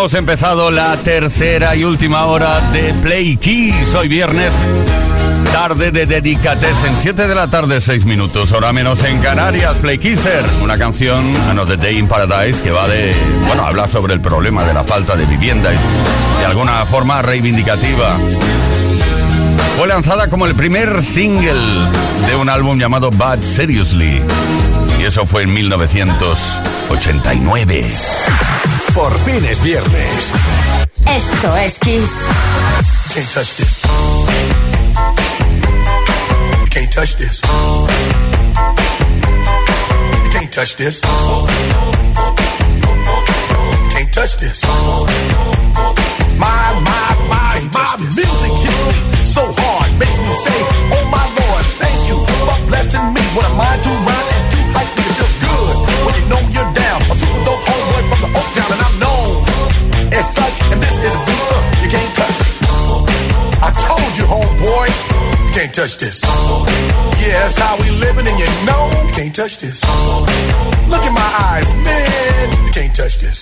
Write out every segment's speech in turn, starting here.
hemos empezado la tercera y última hora de Play Keys. Hoy viernes, tarde de en 7 de la tarde, 6 minutos, hora menos en Canarias. Play Kisser, una canción, Another Day in Paradise, que va de. Bueno, habla sobre el problema de la falta de vivienda y de alguna forma reivindicativa. Fue lanzada como el primer single de un álbum llamado Bad Seriously. Y eso fue en 1989. Por fin es viernes. Esto es Kiss. Can't touch this. Can't touch this. Can't touch this. Can't touch this. My, my, my, my music hits me so hard. Makes me say, oh my Lord, thank you for blessing me. What am I to can't touch this. Yeah, that's how we living, and you know you can't touch this. Look in my eyes, man, you can't touch this.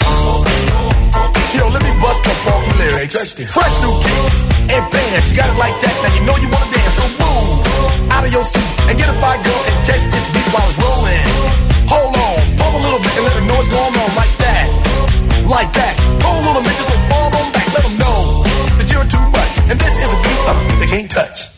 Yo, let me bust the funky lyrics. Touch this. Fresh new kicks and bands, you got it like that. Now you know you wanna dance, so move out of your seat and get a fire girl and catch this beat while it's rolling. Hold on, pump a little bit and let them know what's going on like that, like that. On a minute, just fall on back, let them know that you're too much and this is a beat uh, they can't touch.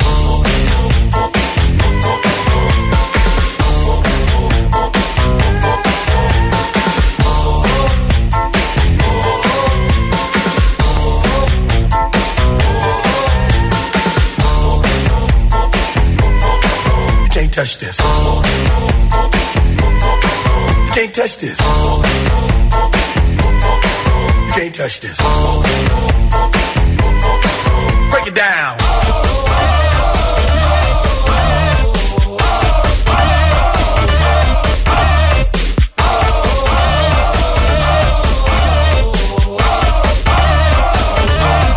Touch this. You can't touch this. You can't touch this. Break it down.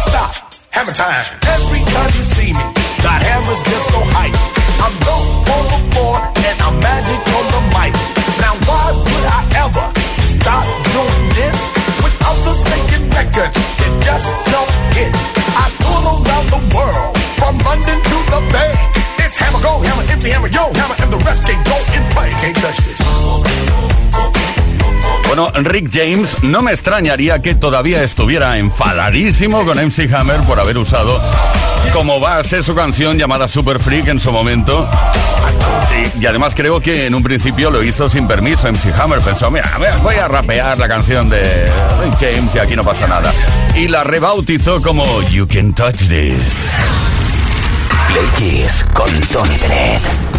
Stop. Hammer time. Every time you see me, the hammer's just so hype. I'm the floor and I'm magic on the mic. Now why would I ever stop doing this? Records that just don't hit. I tour around the world, from London to the Bay. It's hammer go, hammer empty, hammer yo, hammer and the rest can't go in play. Can't touch this. Bueno, Rick James no me extrañaría que todavía estuviera enfadadísimo con MC Hammer por haber usado como base su canción llamada Super Freak en su momento. Y, además creo que en un principio lo hizo sin permiso MC Hammer. Pensó, mira, voy a rapear la canción de Rick James y aquí no pasa nada. Y la rebautizó como You Can Touch This. Play Kiss con Tony Bennett.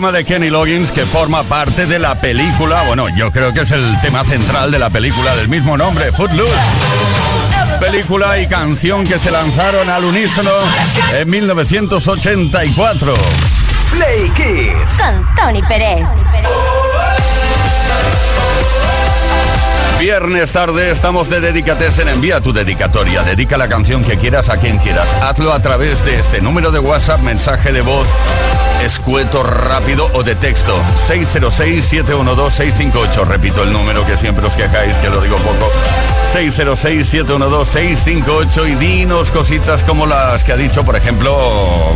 Tema de Kenny Loggins que forma parte de la película, bueno, yo creo que es el tema central de la película del mismo nombre, Footloose. Película y canción que se lanzaron al unísono en 1984. Play Kiss. Con Tony Pérez. Viernes tarde estamos de Dedicatesen. Envía tu dedicatoria. Dedica la canción que quieras a quien quieras. Hazlo a través de este número de WhatsApp, mensaje de voz, escueto, rápido o de texto. 606-712-658. Repito el número que siempre os quejáis, que lo digo poco. 606-712-658 y dinos cositas como las que ha dicho, por ejemplo,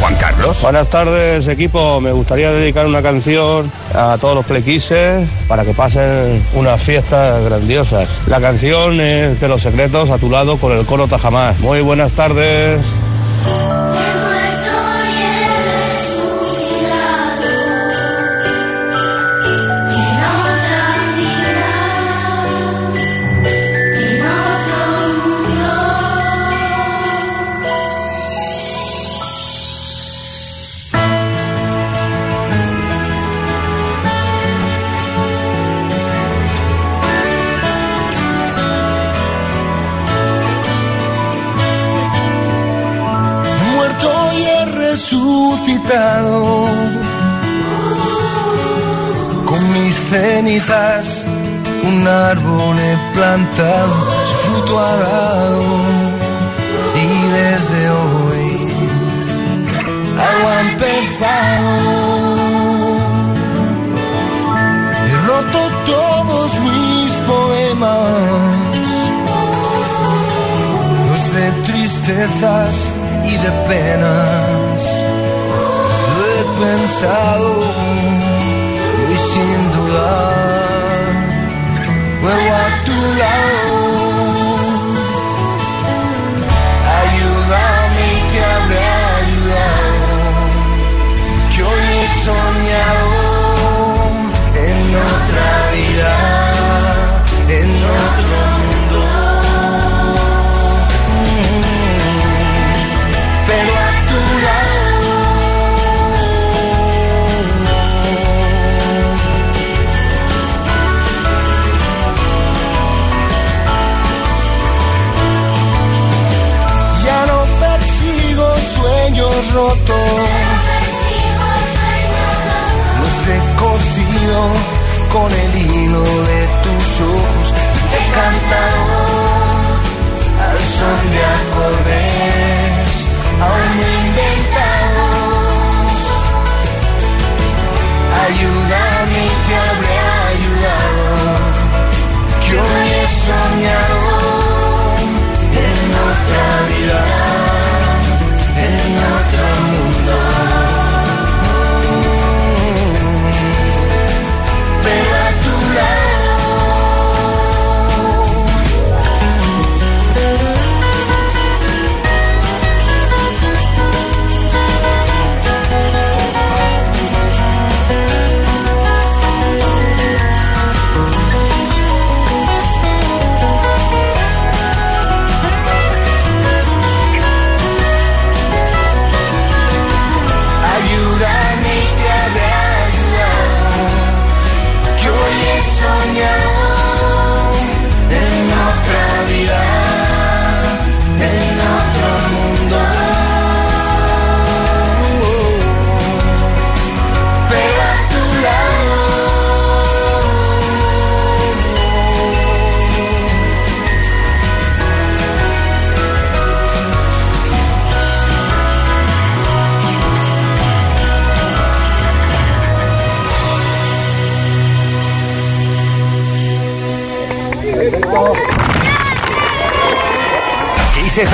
Juan Carlos. Buenas tardes, equipo. Me gustaría dedicar una canción a todos los plequises para que pasen unas fiestas grandiosas. La canción es de los secretos a tu lado con el coro Tajamás. Muy buenas tardes. Con mis cenizas un árbol he plantado, su fruto ha dado. Y desde hoy algo ha empezado. He roto todos mis poemas los de tristezas y de penas. Pensado y sin dudar vuelvo a tu lado.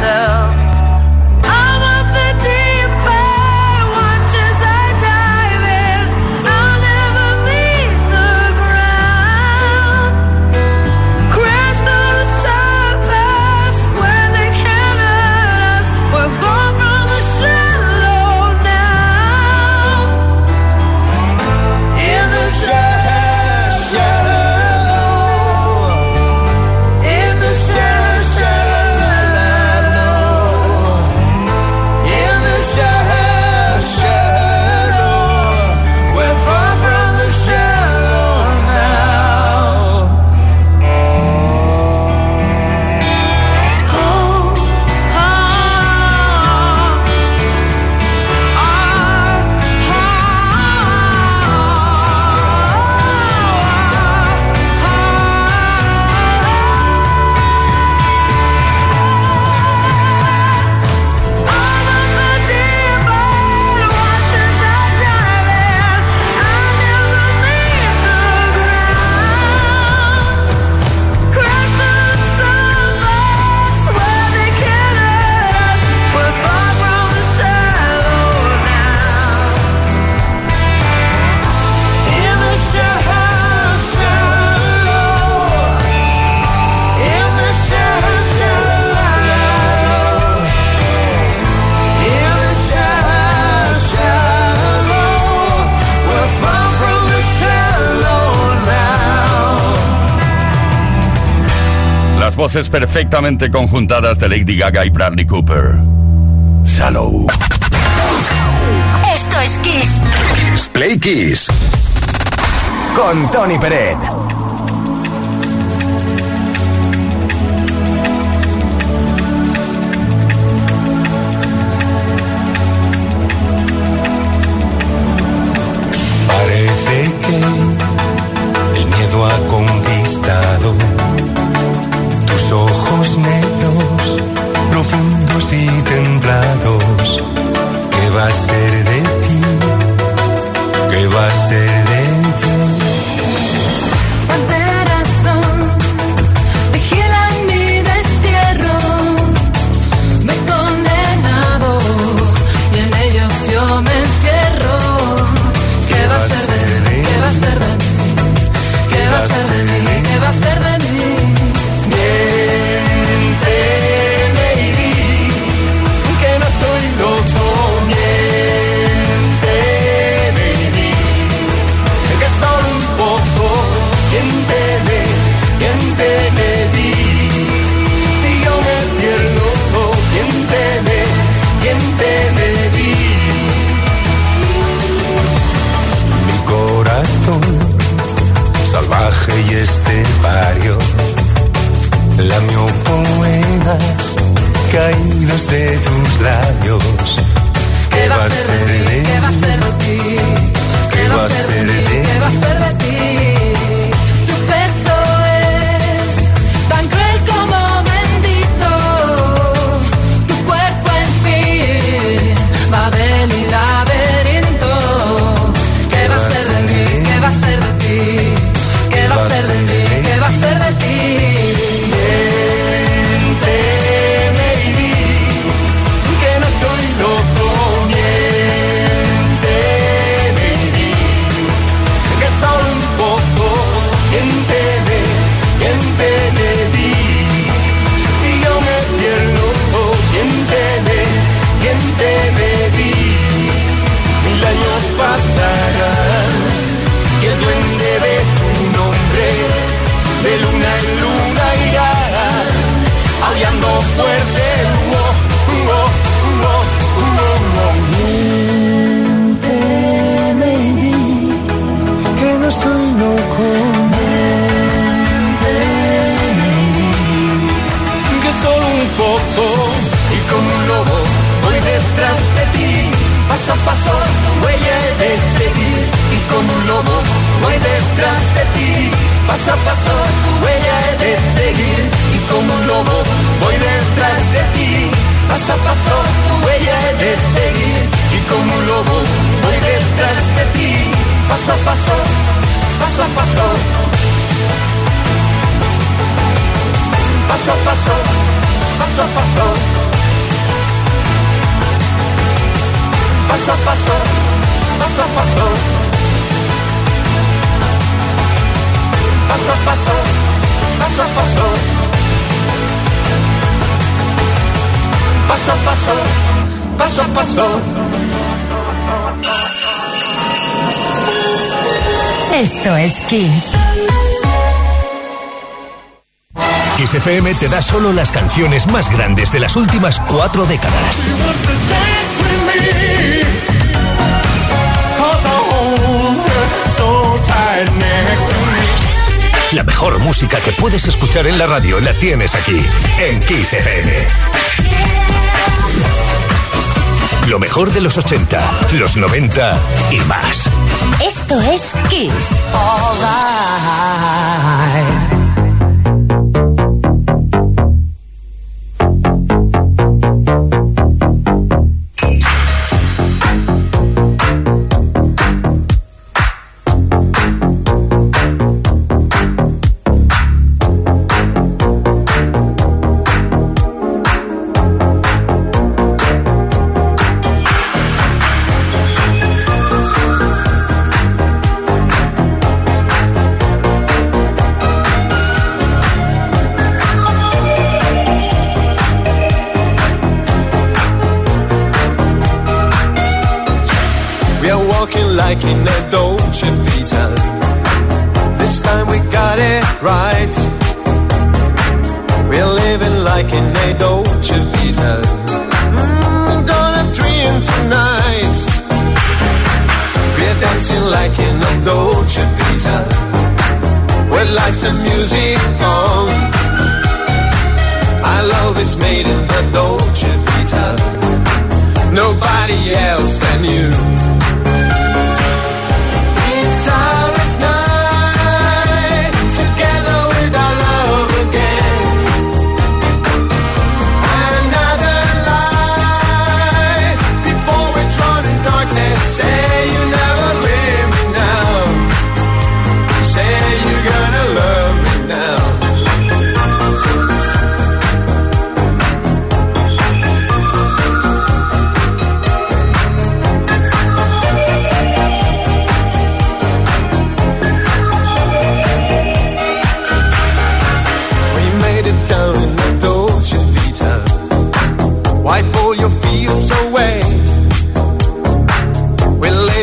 myself. Voces perfectamente conjuntadas de Lady Gaga y Bradley Cooper. Shallow. Esto es Kiss. Play Kiss. Con Tony Peret. Parece que el miedo ha conquistado ojos negros, profundos y templados. ¿Qué va a ser de ti? ¿Qué va a ser de ti? solo un poco. Y como un lobo voy detrás de ti, paso a paso tu huella he de este seguir. Y como un lobo voy detrás de ti, paso a paso tu huella he de este seguir. Y como un lobo voy detrás de ti, paso a paso tu huella he de este seguir. Y como un lobo voy detrás de ti, paso a paso, paso a paso. Paso a paso Paso a paso, paso a paso. Paso a paso, paso a paso. Paso a paso, paso a paso. Esto es Kiss. Kiss FM te da solo las canciones más grandes de las últimas cuatro décadas. La mejor música que puedes escuchar en la radio la tienes aquí, en Kiss FM. Lo mejor de los 80, los 90 y más. Esto es Kiss. We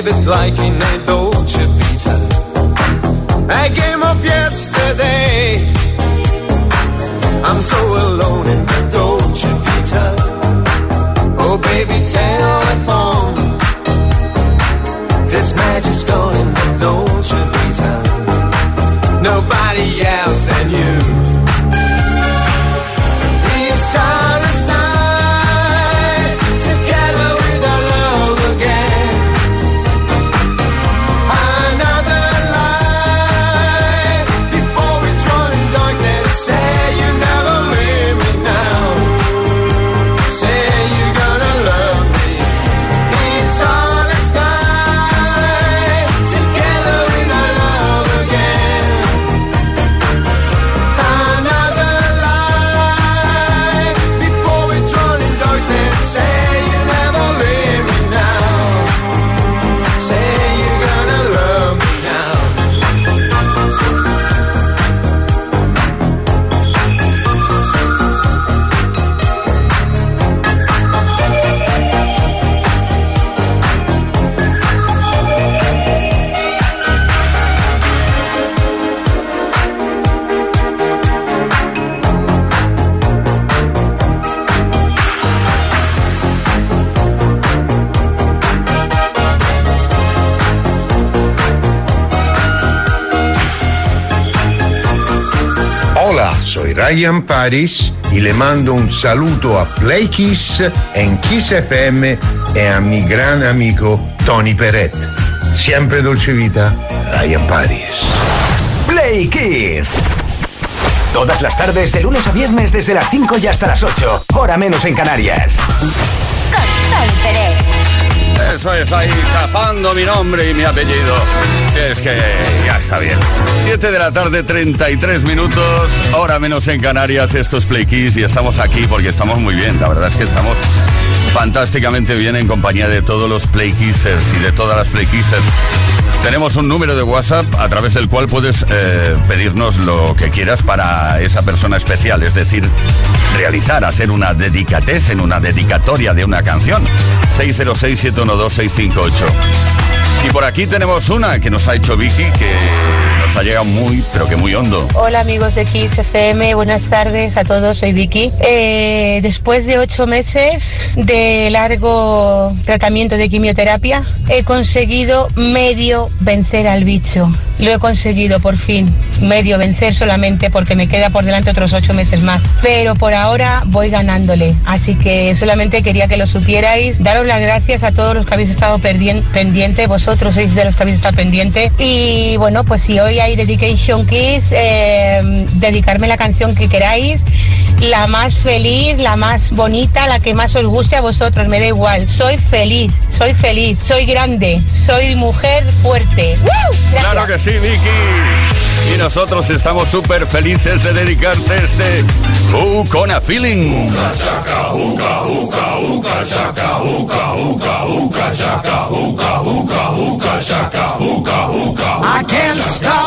We like in a Dolce Vita. A game of yesterday. I'm so alone in the Ryan Paris y le mando un saluto a Play Kiss en Kiss FM e a mi gran amico Tony Peret. Siempre Dolce Vita, Ryan Paris. Play Kiss. Todas las tardes, de lunes a viernes, desde las 5 y hasta las 8. Hora menos en Canarias. Eso es ahí, chafando mi nombre y mi apellido. Si es que ya está bien. 7 de la tarde, 33 minutos, hora menos en Canarias. Esto es Play Kiss y estamos aquí porque estamos muy bien. La verdad es que estamos fantásticamente bien en compañía de todos los Play Kissers y de todas las Play Kissers. Tenemos un número de WhatsApp a través del cual puedes eh, pedirnos lo que quieras para esa persona especial, es decir, realizar, hacer una dedicatez en una dedicatoria de una canción. 606-712-658. Y por aquí tenemos una que nos ha hecho Vicky, que nos ha llegado muy, pero que muy hondo. Hola amigos de Kiss FM, buenas tardes a todos, soy Vicky. Eh, después de ocho meses de largo tratamiento de quimioterapia, he conseguido medio vencer al bicho. Lo he conseguido por fin, medio vencer solamente porque me queda por delante otros ocho meses más. Pero por ahora voy ganándole, así que solamente quería que lo supierais. Daros las gracias a todos los que habéis estado pendiente, vosotros sois de los que habéis estado pendiente. Y bueno, pues si hoy hay Dedication Kiss, eh, dedicarme la canción que queráis, la más feliz, la más bonita, la que más os guste a vosotros, me da igual. Soy feliz, soy feliz, soy grande, soy mujer fuerte. Claro que sí, Vicky. Y nosotros estamos súper felices de dedicarte este Who con a Feeling. I can't stop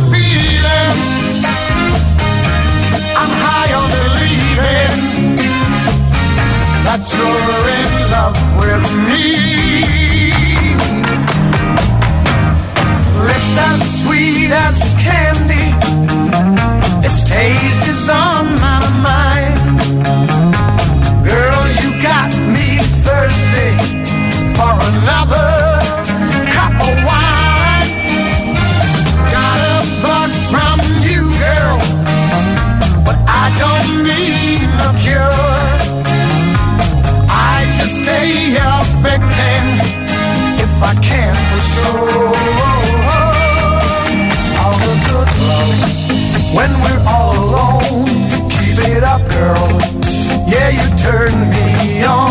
that you're in love with me. Lips as sweet as candy. Its taste is on my mind. Girl, you got me thirsty for another victim if I can for sure. All the good love when we're all alone. Keep it up, girl. Yeah, you turn me on.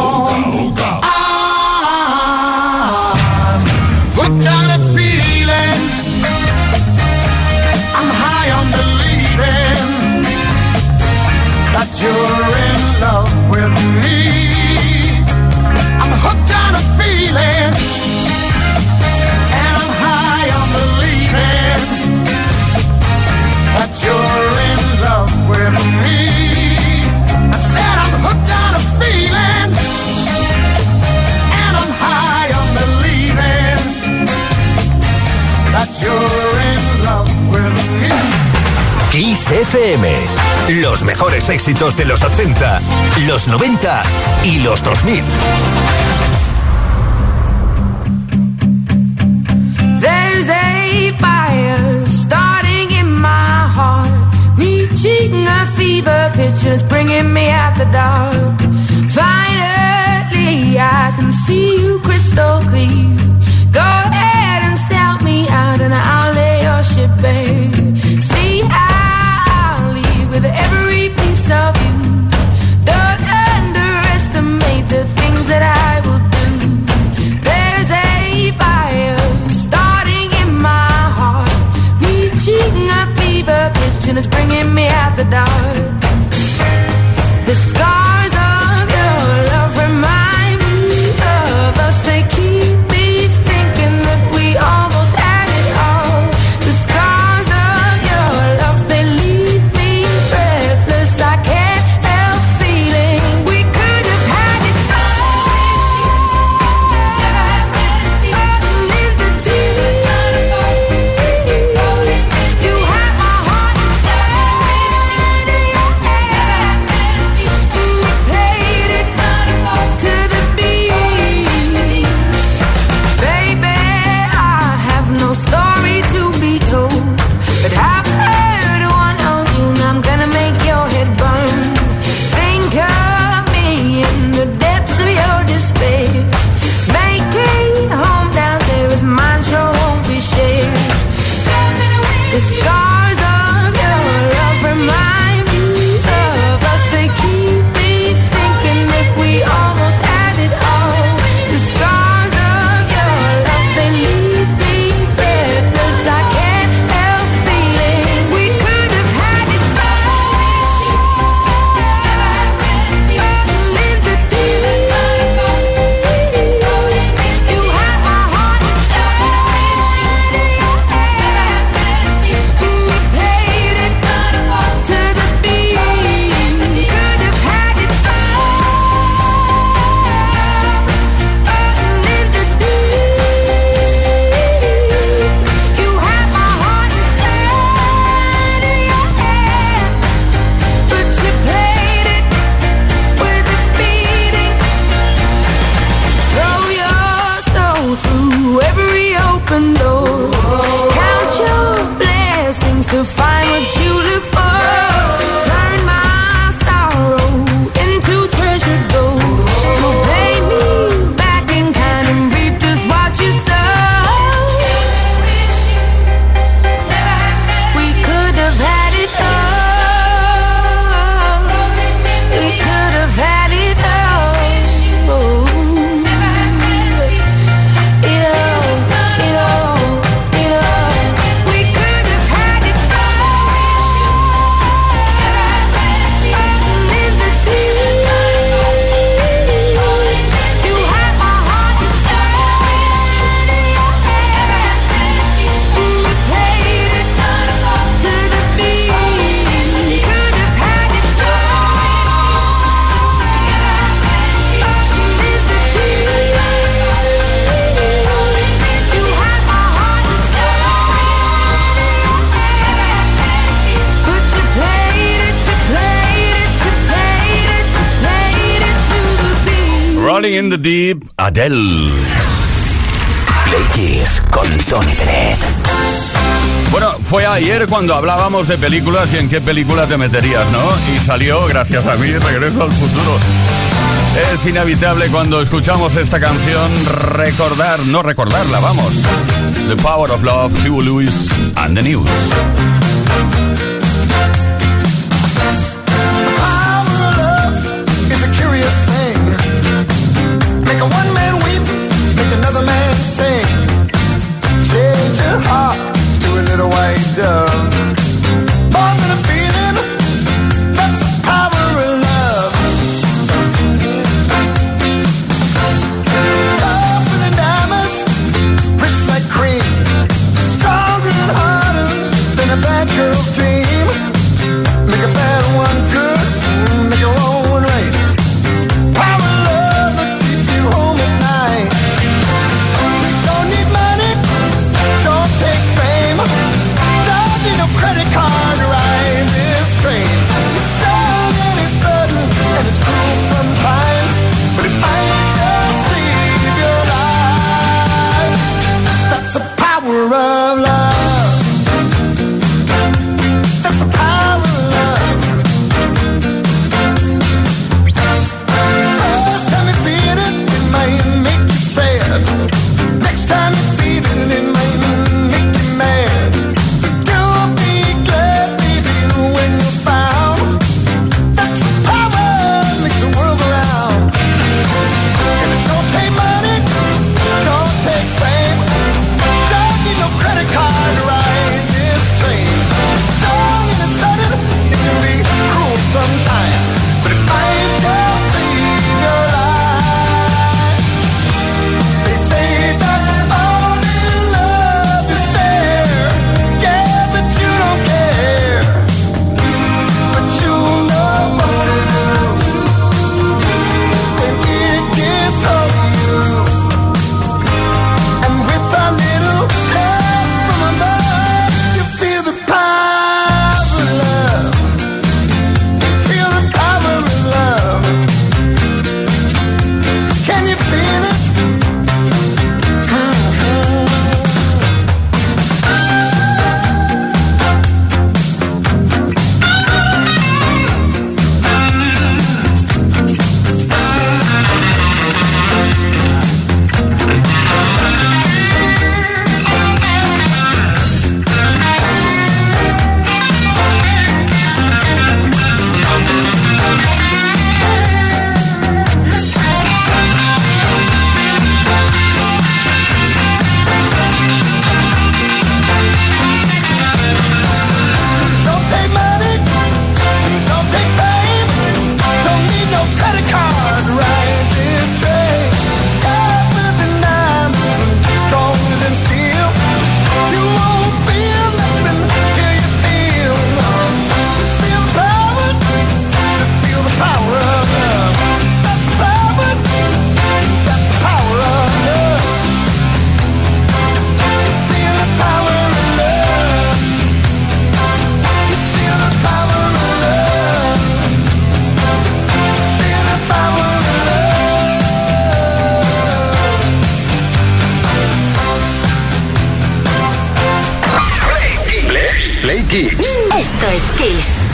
Kiss FM. Los mejores éxitos de los 80, los 90 y los 2000. There's a fire starting in my heart, reaching a fever pitch and it's bringing me out the dark. Finally, I can see you crystal clear. and I'll lay your ship bare. See, I leave with every piece of you. Don't underestimate the things that I will do. There's a fire starting in my heart, reaching a fever pitch, and it's bringing. The Deep, Adele. Play Kiss con Tony Pérez. Bueno, fue ayer cuando hablábamos de películas y en qué película te meterías, ¿no? Y salió, gracias a mí, Regreso al Futuro. Es inevitable cuando escuchamos esta canción recordar, no recordarla, vamos. The Power of Love, Hugo Lewis and the News. done Kiss.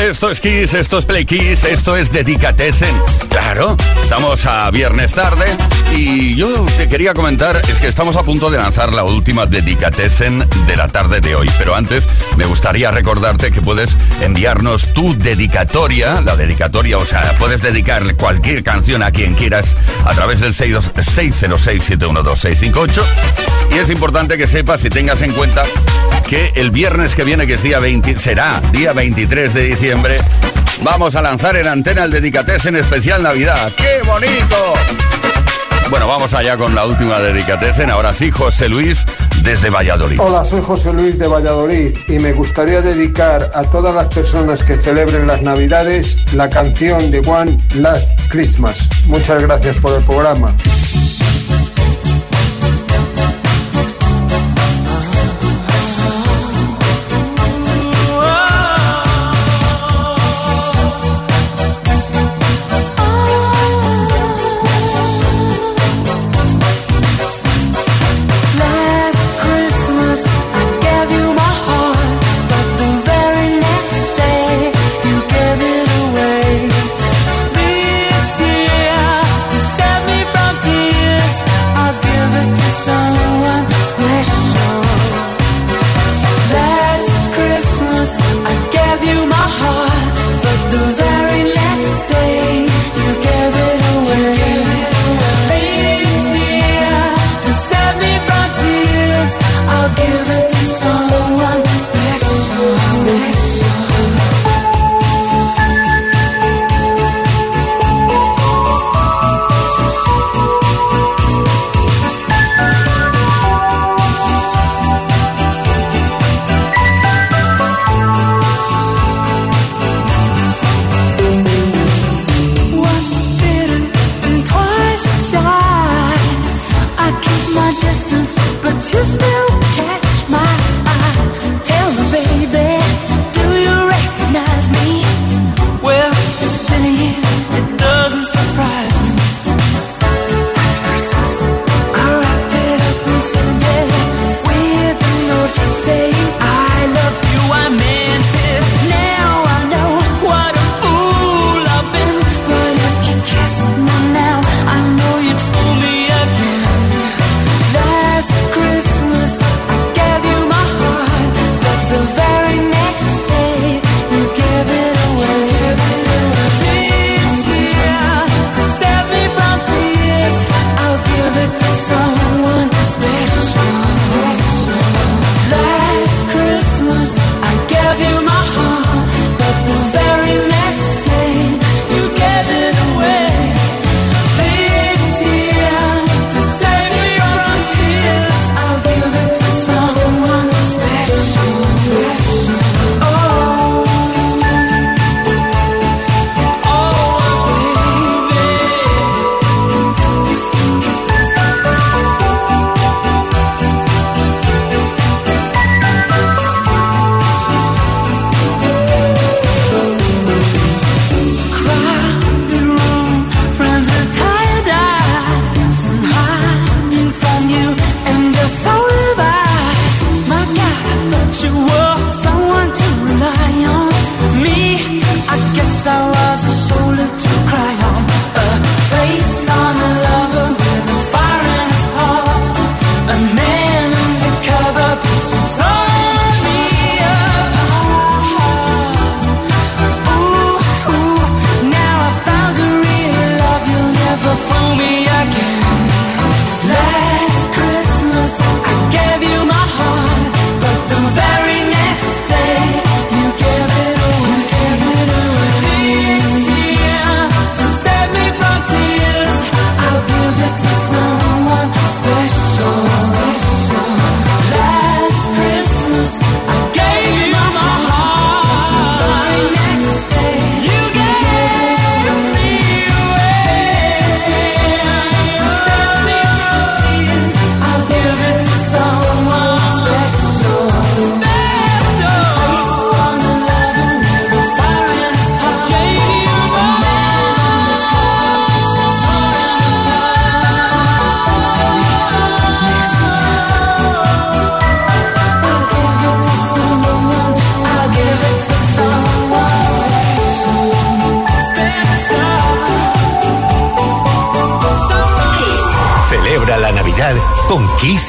Esto es Kiss, esto es Play Kiss, esto es Dedicatesen. Claro, estamos a viernes tarde y yo te quería comentar, es que estamos a punto de lanzar la última Dedicatesen de la tarde de hoy, pero antes me gustaría recordarte que puedes enviarnos tu dedicatoria, la dedicatoria, o sea, puedes dedicar cualquier canción a quien quieras a través del 606-712-658 y es importante que sepas y tengas en cuenta que el viernes que viene, que es día 20, será día 23 de diciembre, vamos a lanzar en antena el Dedicates en especial Navidad. ¡Qué bonito! Bueno, vamos allá con la última Dedicatesen. Ahora sí, José Luis desde Valladolid. Hola, soy José Luis de Valladolid y me gustaría dedicar a todas las personas que celebren las Navidades la canción de One Last Christmas. Muchas gracias por el programa.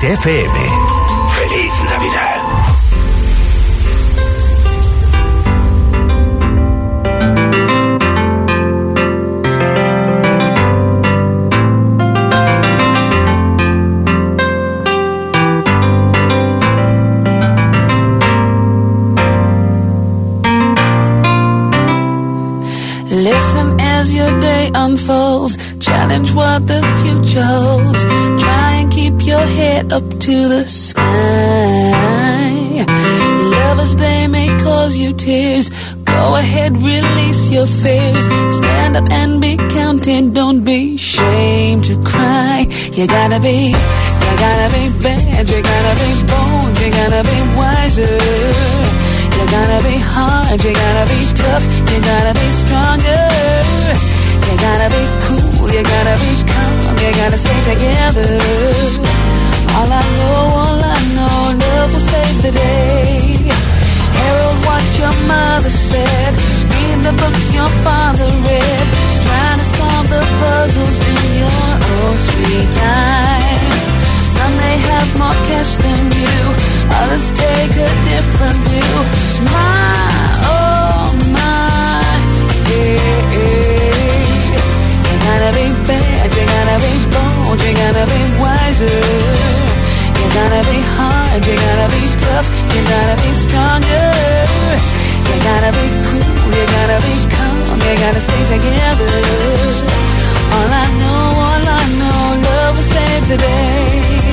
Con gotta be, you gotta be bad. You gotta be bold. You gotta be wiser. You gotta be hard, you gotta be tough, you gotta be stronger. Others take a different view. My, oh my, yeah. You gotta be bad, you gotta be bold, you gotta be wiser. You gotta be hard, you gotta be tough, you gotta be stronger. You gotta be cool, you gotta be calm, you gotta stay together. All I know, all I know, love will save the day.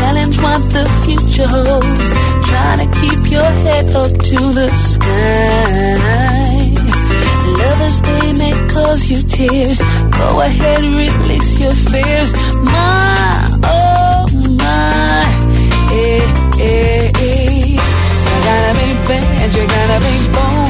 Challenge what the future holds. Try to keep your head up to the sky. Lovers, they may cause you tears. Go ahead, release your fears. My, oh my, eh, eh, eh. You gotta be bad, you gotta be bold,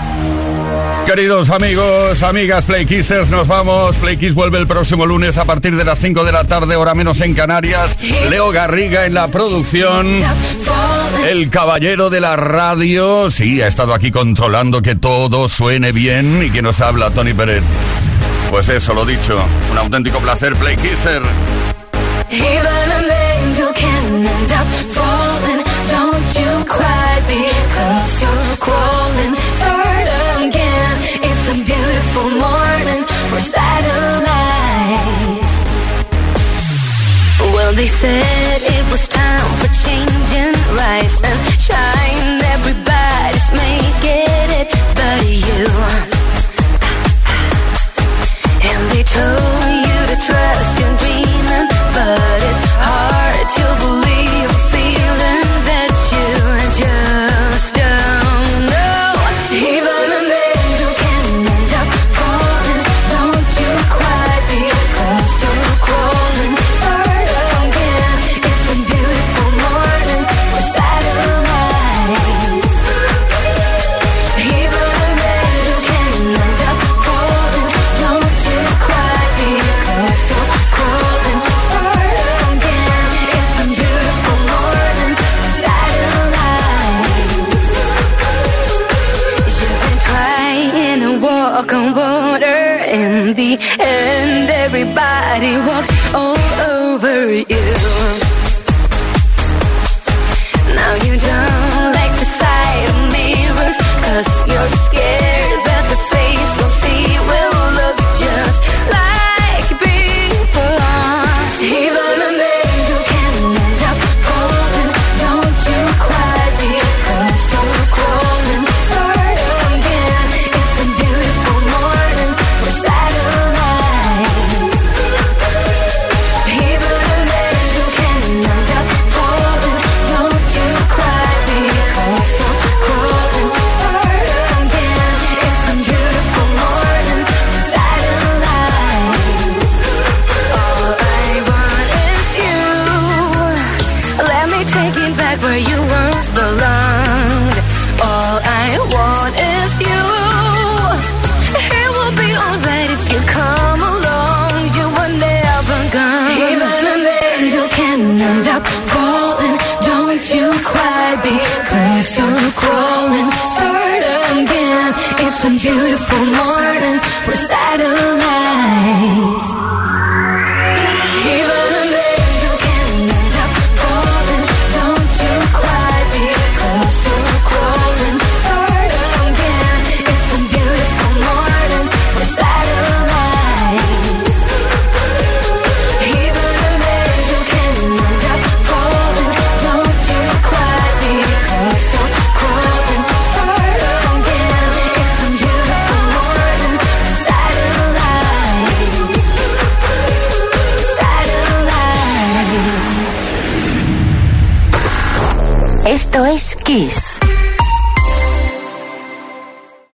Queridos amigos, amigas Play Kissers, nos vamos. Play Kiss vuelve el próximo lunes a partir de las 5 de la tarde, hora menos en Canarias. Leo Garriga en la producción. El caballero de la radio, sí, ha estado aquí controlando que todo suene bien y que nos habla Tony Peret. Pues eso, lo dicho, un auténtico placer, Play Kisser. You cry because you're crawling. Start again. It's a beautiful morning for satellites. Well, they said it was time for. Everybody's making it, but you. And they told you to trust your dreaming, but it's hard to believe. See